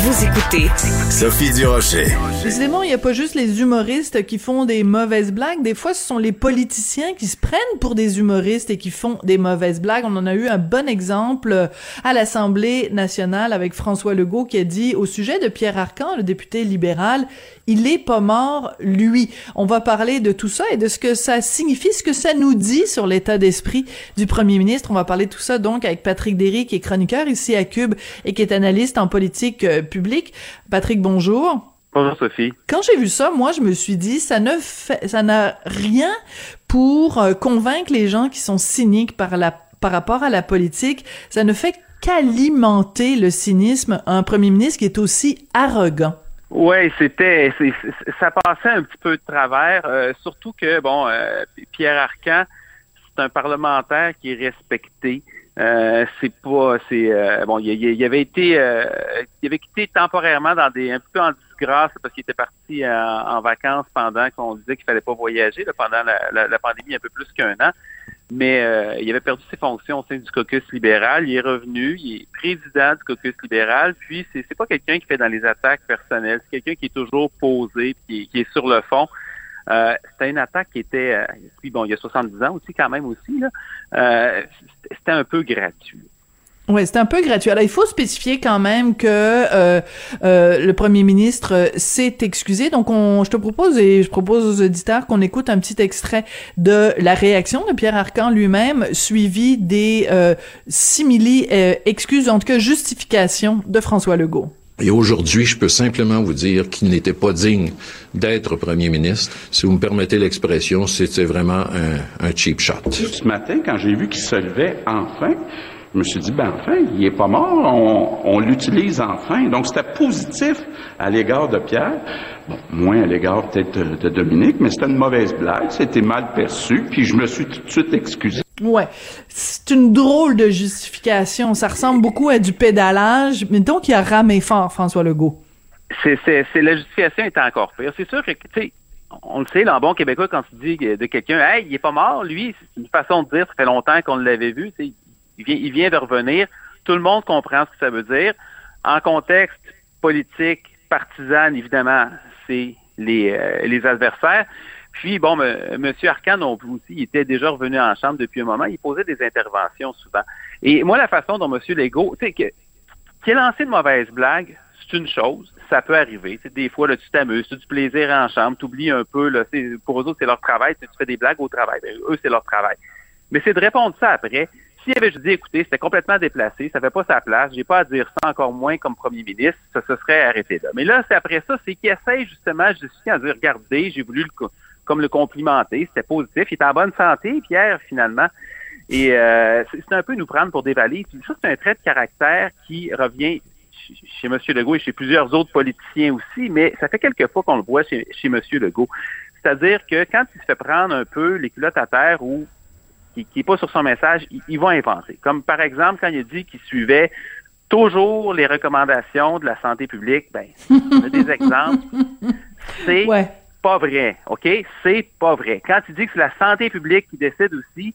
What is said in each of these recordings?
Vous écoutez Sophie Durocher. Décidément, il n'y a pas juste les humoristes qui font des mauvaises blagues. Des fois, ce sont les politiciens qui se prennent pour des humoristes et qui font des mauvaises blagues. On en a eu un bon exemple à l'Assemblée nationale avec François Legault qui a dit au sujet de Pierre Arcan, le député libéral, il est pas mort, lui. On va parler de tout ça et de ce que ça signifie, ce que ça nous dit sur l'état d'esprit du premier ministre. On va parler de tout ça donc avec Patrick Derry, qui est chroniqueur ici à Cube et qui est analyste en politique publique. Patrick, bonjour. Bonjour Sophie. Quand j'ai vu ça, moi je me suis dit ça ne fait, ça n'a rien pour euh, convaincre les gens qui sont cyniques par la par rapport à la politique, ça ne fait qu'alimenter le cynisme un premier ministre qui est aussi arrogant. Oui, c'était, ça passait un petit peu de travers, euh, surtout que bon, euh, Pierre Arcan, c'est un parlementaire qui est respecté. Euh, c'est pas, c'est bon, il, avait été, il avait quitté temporairement dans des, un peu en disgrâce parce qu'il était parti en, vacances pendant qu'on disait qu'il fallait pas voyager pendant la, la, pandémie un peu plus qu'un an mais euh, il avait perdu ses fonctions au sein du caucus libéral. Il est revenu, il est président du caucus libéral, puis c'est, c'est pas quelqu'un qui fait dans les attaques personnelles, c'est quelqu'un qui est toujours posé, qui, qui est sur le fond. Euh, c'était une attaque qui était, euh, puis bon, il y a 70 ans aussi quand même aussi, là, euh, c'était un peu gratuit. Oui, c'est un peu gratuit. Alors, il faut spécifier quand même que euh, euh, le premier ministre euh, s'est excusé. Donc, on, je te propose et je propose aux auditeurs qu'on écoute un petit extrait de la réaction de Pierre Arcan lui-même, suivi des euh, simili euh, excuses, en tout cas justifications de François Legault. Et aujourd'hui, je peux simplement vous dire qu'il n'était pas digne d'être premier ministre. Si vous me permettez l'expression, c'était vraiment un, cheap shot. Ce matin, quand j'ai vu qu'il se levait enfin, je me suis dit, ben enfin, il est pas mort, on, l'utilise enfin. Donc, c'était positif à l'égard de Pierre. Bon, moins à l'égard peut-être de, Dominique, mais c'était une mauvaise blague, c'était mal perçu, puis je me suis tout de suite excusé. Ouais, c'est une drôle de justification. Ça ressemble beaucoup à du pédalage, mais donc il a ramé fort, François Legault. C'est, c'est, c'est la justification est encore pire. C'est sûr que, tu sais, on le sait, là, bon québécois, quand tu dis de quelqu'un, hey, il est pas mort, lui, c'est une façon de dire, ça fait longtemps qu'on l'avait vu, il vient, il vient de revenir. Tout le monde comprend ce que ça veut dire. En contexte politique, partisan, évidemment, c'est les, euh, les adversaires. Puis, bon, M. Arcan plus aussi, il était déjà revenu en chambre depuis un moment. Il posait des interventions souvent. Et moi, la façon dont M. Legault, tu sais, qu'il ait lancé une mauvaise blague, c'est une chose. Ça peut arriver. des fois, là, tu t'amuses, tu as du plaisir en chambre, tu oublies un peu. Là, pour eux autres, c'est leur travail. Tu fais des blagues au travail. Ben, eux, c'est leur travail. Mais c'est de répondre ça après s'il avait juste dit, écoutez, c'était complètement déplacé, ça fait pas sa place, j'ai pas à dire ça encore moins comme premier ministre, ça se serait arrêté là. Mais là, c'est après ça, c'est qu'il essaie justement de justifier à dire, regardez, j'ai voulu le, comme le complimenter, c'était positif, il est en bonne santé, Pierre, finalement. Et euh, c'est un peu nous prendre pour des valises. ça, c'est un trait de caractère qui revient chez M. Legault et chez plusieurs autres politiciens aussi, mais ça fait quelques fois qu'on le voit chez, chez M. Legault. C'est-à-dire que quand il se fait prendre un peu les culottes à terre ou qui n'est pas sur son message, il, va inventer. Comme par exemple, quand il a dit qu'il suivait toujours les recommandations de la santé publique, ben, on a des exemples. C'est pas vrai, OK? C'est pas vrai. Quand il dit que c'est la santé publique qui décide aussi,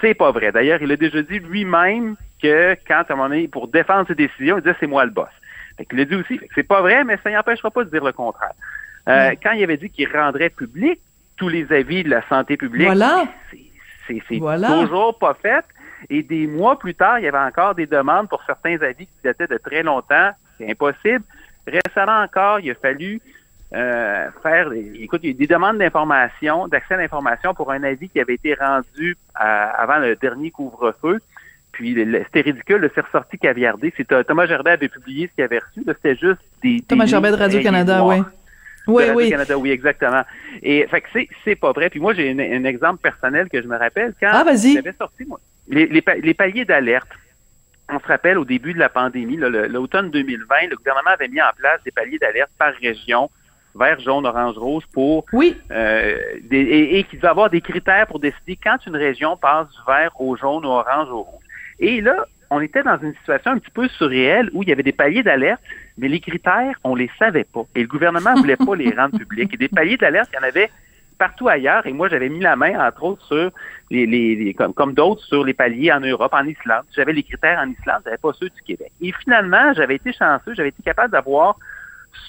c'est pas vrai. D'ailleurs, il a déjà dit lui-même que quand, à un moment donné, pour défendre ses décisions, il disait c'est moi le boss. Fait il a dit aussi, c'est pas vrai, mais ça n'empêchera pas de dire le contraire. Euh, quand il avait dit qu'il rendrait public tous les avis de la santé publique, voilà. C'est toujours pas fait. Et des mois plus tard, il y avait encore des demandes pour certains avis qui dataient de très longtemps. C'est impossible. Récemment encore, il a fallu euh, faire, écoute, il y a des demandes d'information, d'accès à l'information pour un avis qui avait été rendu avant le dernier couvre-feu. Puis c'était ridicule, c'est ressorti caviardé. C'est Thomas Gerbet avait publié ce qu'il avait reçu. C'était juste des. Thomas Gerbet de Radio-Canada, oui. Oui, oui. Canada, oui, exactement. Et fait que c'est, c'est pas vrai. Puis moi, j'ai un, exemple personnel que je me rappelle quand ah, j'avais sorti moi, les, les, les paliers d'alerte. On se rappelle au début de la pandémie, l'automne 2020, le gouvernement avait mis en place des paliers d'alerte par région, vert, jaune, orange, rouge, pour oui. euh, des, et, et qu'il devait avoir des critères pour décider quand une région passe du vert au jaune, au orange, au rouge. Et là, on était dans une situation un petit peu surréelle où il y avait des paliers d'alerte, mais les critères, on les savait pas. Et le gouvernement voulait pas les rendre publics. Et des paliers d'alerte, il y en avait partout ailleurs. Et moi, j'avais mis la main, entre autres, sur les, les, comme, comme d'autres, sur les paliers en Europe, en Islande. J'avais les critères en Islande, j'avais pas ceux du Québec. Et finalement, j'avais été chanceux, j'avais été capable d'avoir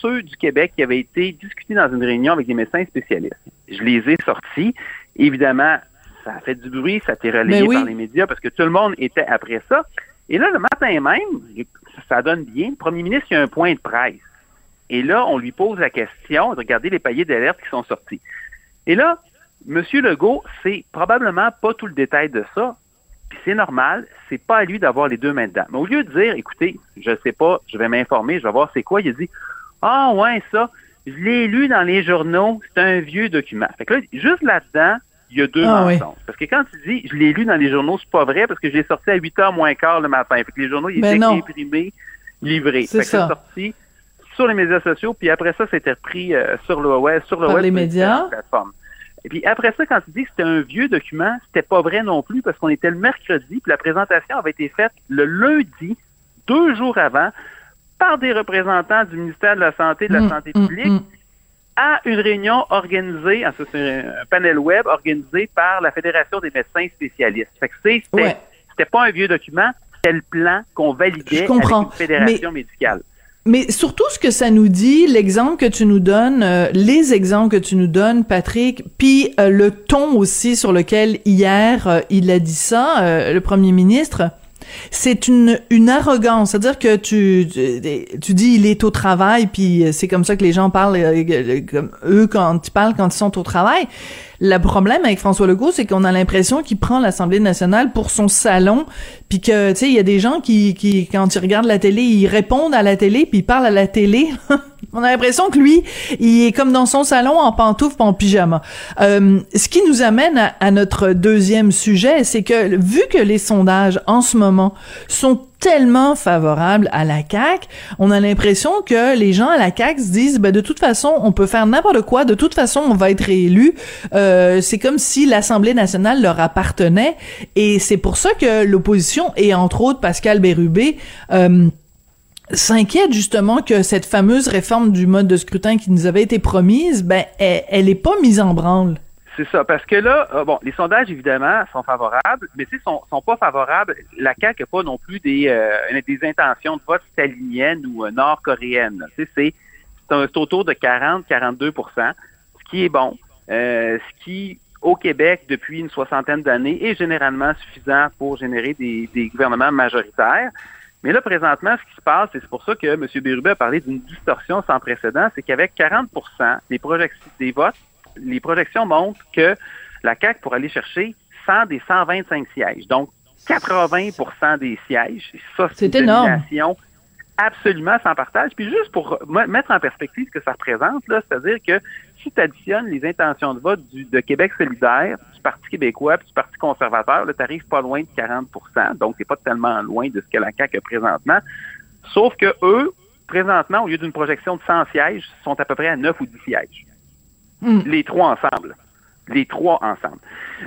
ceux du Québec qui avaient été discutés dans une réunion avec des médecins spécialistes. Je les ai sortis. Évidemment, ça a fait du bruit, ça a été relayé Ben oui. par les médias parce que tout le monde était après ça. Et là, le matin même, ça donne bien, le premier ministre, il y a un point de presse. Et là, on lui pose la question, regardez les paliers d'alerte qui sont sortis. Et là, M. Legault, c'est probablement pas tout le détail de ça, puis c'est normal, c'est pas à lui d'avoir les deux mains dedans. Mais au lieu de dire, écoutez, je sais pas, je vais m'informer, je vais voir c'est quoi, il a dit, ah ouais, ça, je l'ai lu dans les journaux, c'est un vieux document. Fait que là, juste là-dedans, il y a deux Ah oui. mensonges. Parce que quand tu dis, je l'ai lu dans les journaux, c'est pas vrai, parce que je l'ai sorti à 8 heures moins quart le matin. Fait que les journaux, ils Ben étaient imprimés, livrés. C'est ça. sorti sur les médias sociaux, puis après ça, c'était repris euh, sur le web, sur le Par web les sur médias. Et puis après ça, quand tu dis que c'était un vieux document, c'était pas vrai non plus, parce qu'on était le mercredi, puis la présentation avait été faite le lundi, deux jours avant, par des représentants du ministère de la Santé et de la Mm, Santé mm, publique mm. à une réunion organisée, en c'est un panel web organisé par la Fédération des médecins spécialistes. Fait que c'est- c'était Ouais. pas un vieux document, c'était le plan qu'on validait avec une fédération médicale. Mais surtout, ce que ça nous dit, l'exemple que tu nous donnes, euh, les exemples que tu nous donnes, Patrick, puis euh, le ton aussi sur lequel hier euh, il a dit ça, le premier ministre, c'est une une arrogance, c'est-à-dire que tu tu dis il est au travail, puis c'est comme ça que les gens parlent, euh, comme eux quand ils parlent quand ils sont au travail. Le problème avec François Legault, c'est qu'on a l'impression qu'il prend l'Assemblée nationale pour son salon, puis que, tu sais, il y a des gens qui, qui, quand ils regardent la télé, ils répondent à la télé, puis ils parlent à la télé. On a l'impression que lui, il est comme dans son salon en pantoufles, en pyjama. Euh, ce qui nous amène à, à notre deuxième sujet, c'est que vu que les sondages en ce moment sont tellement favorables à la CAQ, on a l'impression que les gens à la CAQ se disent, ben, de toute façon, on peut faire n'importe quoi, de toute façon, on va être réélu. Euh, c'est comme si l'Assemblée nationale leur appartenait, et c'est pour ça que l'opposition, et entre autres Pascal Bérubé, euh, s'inquiète justement que cette fameuse réforme du mode de scrutin qui nous avait été promise, ben, elle, elle est pas mise en branle. C'est ça, parce que là, euh, bon, les sondages, évidemment, sont favorables, mais sais, sont, sont pas favorables. La CAQ n'a pas non plus des, euh, des intentions de vote staliniennes ou euh, sais, c'est c'est autour de 40-42% ce qui est bon, ce qui, au Québec, depuis une soixantaine d'années, est généralement suffisant pour générer des, des gouvernements majoritaires. Mais là, présentement, ce qui se passe, et c'est pour ça que M. Bérubé a parlé d'une distorsion sans précédent, c'est qu'avec 40 des des votes, les projections montrent que la CAQ pour aller chercher 100 des 125 sièges. Donc, 80% des sièges. Ça, C'est une énorme. domination absolument sans partage. Puis juste pour mettre en perspective ce que ça représente, là, c'est-à-dire que si tu additionnes les intentions de vote du, de Québec solidaire, du Parti québécois puis du Parti conservateur, tu n'arrives pas loin de 40% Donc, c'est pas tellement loin de ce que la CAQ a présentement. Sauf que eux, présentement, au lieu d'une projection de 100 sièges, sont à peu près à 9 ou 10 sièges. Hmm. Les trois ensemble. Les trois ensemble.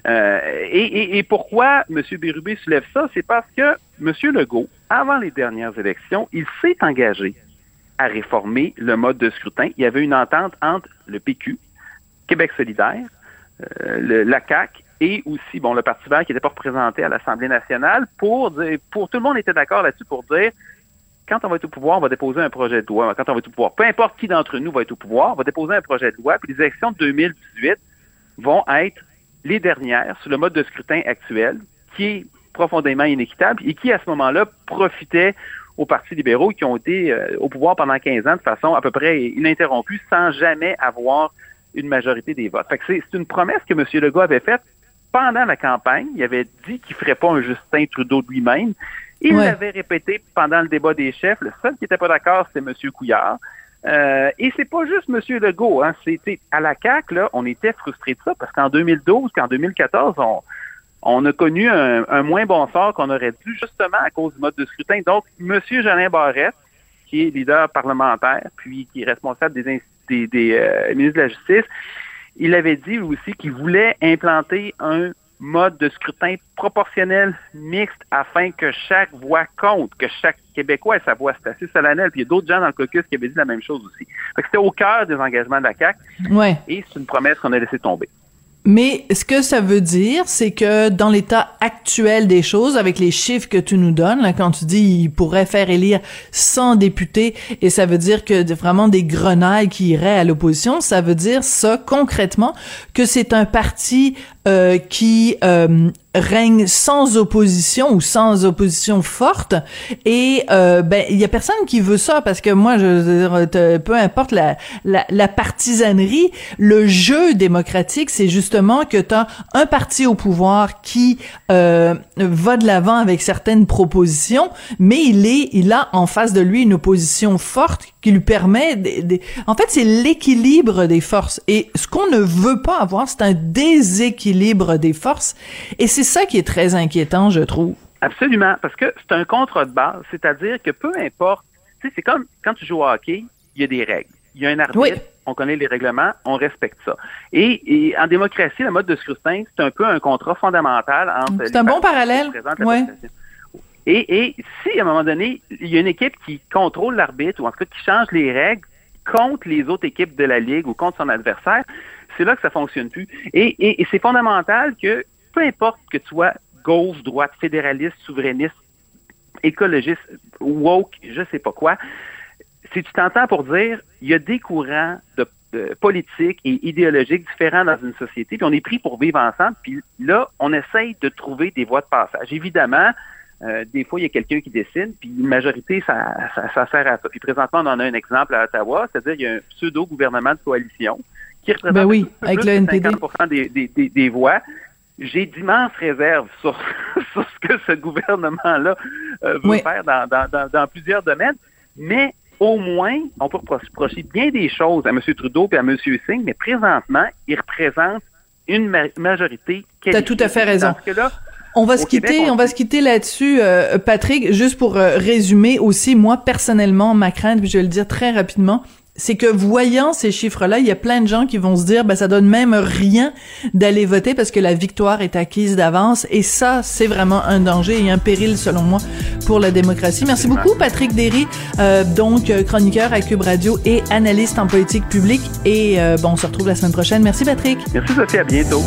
Euh, et, et- et pourquoi M. Bérubé soulève ça? C'est parce que M. Legault, avant les dernières élections, il s'est engagé à réformer le mode de scrutin. Il y avait une entente entre le PQ, Québec solidaire, euh, la CAQ et aussi le Parti vert qui n'était pas représenté à l'Assemblée nationale pour dire, pour tout le monde était d'accord là-dessus pour dire quand on va être au pouvoir, on va déposer un projet de loi. Quand on va être au pouvoir, peu importe qui d'entre nous va être au pouvoir, on va déposer un projet de loi. Puis les élections de 2018 vont être les dernières sur le mode de scrutin actuel, qui est profondément inéquitable et qui, à ce moment-là, profitait aux partis libéraux qui ont été euh, au pouvoir pendant 15 ans de façon à peu près ininterrompue sans jamais avoir une majorité des votes. Fait que c'est une promesse que M. Legault avait faite pendant la campagne. Il avait dit qu'il ferait pas un Justin Trudeau de lui-même. Il Ouais. l'avait répété pendant le débat des chefs. Le seul qui n'était pas d'accord, c'était M. Couillard. Euh, et c'est pas juste M. Legault. Hein. C'était à la CAQ, là, on était frustrés de ça parce qu'en 2012, qu'en 2014, on, on a connu un, un moins bon sort qu'on aurait dû justement à cause du mode de scrutin. Donc, M. Jolin Barrette, qui est leader parlementaire, puis qui est responsable des, des, des euh, ministres de la Justice, il avait dit aussi qu'il voulait implanter un mode de scrutin proportionnel mixte afin que chaque voix compte, que chaque Québécois ait sa voix. C'est assez solennel. Puis il y a d'autres gens dans le caucus qui avaient dit la même chose aussi. Fait que c'était au cœur des engagements de la CAQ Ouais. et c'est une promesse qu'on a laissé tomber. Mais ce que ça veut dire, c'est que dans l'état actuel des choses, avec les chiffres que tu nous donnes, là, quand tu dis il pourrait faire élire 100 députés, et ça veut dire que vraiment des grenailles qui iraient à l'opposition, ça veut dire ça concrètement que c'est un parti euh, qui euh, règne sans opposition ou sans opposition forte. Et euh, ben il y a personne qui veut ça parce que moi je peu importe la, la, la partisanerie le jeu démocratique c'est justement que tu as un parti au pouvoir qui euh, va de l'avant avec certaines propositions mais il est il a en face de lui une opposition forte qui lui permet en fait c'est l'équilibre des forces. Et ce qu'on ne veut pas avoir c'est un déséquilibre des forces. Et c'est ça qui est très inquiétant je trouve absolument parce que c'est un contre de base c'est-à-dire que peu importe c'est comme quand tu joues au hockey il y a des règles il y a un arbitre on connaît les règlements, on respecte ça. Et, en démocratie, le mode de scrutin, c'est un peu un contrat fondamental entre. C'est un bon parallèle. Ouais. Et, si, à un moment donné, il y a une équipe qui contrôle l'arbitre ou en tout cas qui change les règles contre les autres équipes de la Ligue ou contre son adversaire, c'est là que ça fonctionne plus. Et, c'est fondamental que, peu importe que tu sois gauche, droite, fédéraliste, souverainiste, écologiste, woke, je sais pas quoi, si tu t'entends pour dire, il y a des courants de, politiques et idéologiques différents dans une société, puis on est pris pour vivre ensemble, puis là, on essaye de trouver des voies de passage. Évidemment, euh, des fois, il y a quelqu'un qui décide, puis une majorité, ça, ça, sert à ça. Puis présentement, on en a un exemple à Ottawa, c'est-à-dire qu'il y a un pseudo-gouvernement de coalition qui représente ben oui, avec le 50 des, des, des, voix. J'ai d'immenses réserves sur, sur, ce que ce gouvernement-là euh, veut faire dans, dans, dans, plusieurs domaines, mais au moins, on peut reprocher bien des choses à M. Trudeau et à M. Singh, mais présentement, il représente une majorité. Tu as tout à fait raison. On va se quitter, on, va se quitter là-dessus, euh, Patrick. Juste pour euh, résumer aussi, moi personnellement, ma crainte, puis je vais le dire très rapidement, c'est que voyant ces chiffres-là, il y a plein de gens qui vont se dire, ben ça donne même rien d'aller voter parce que la victoire est acquise d'avance. Et ça, c'est vraiment un danger et un péril, selon moi, pour la démocratie. Merci beaucoup, Patrick Derry, euh, donc chroniqueur à Cube Radio et analyste en politique publique. Et bon, on se retrouve la semaine prochaine. Merci, Patrick. Merci, Sophie. À bientôt.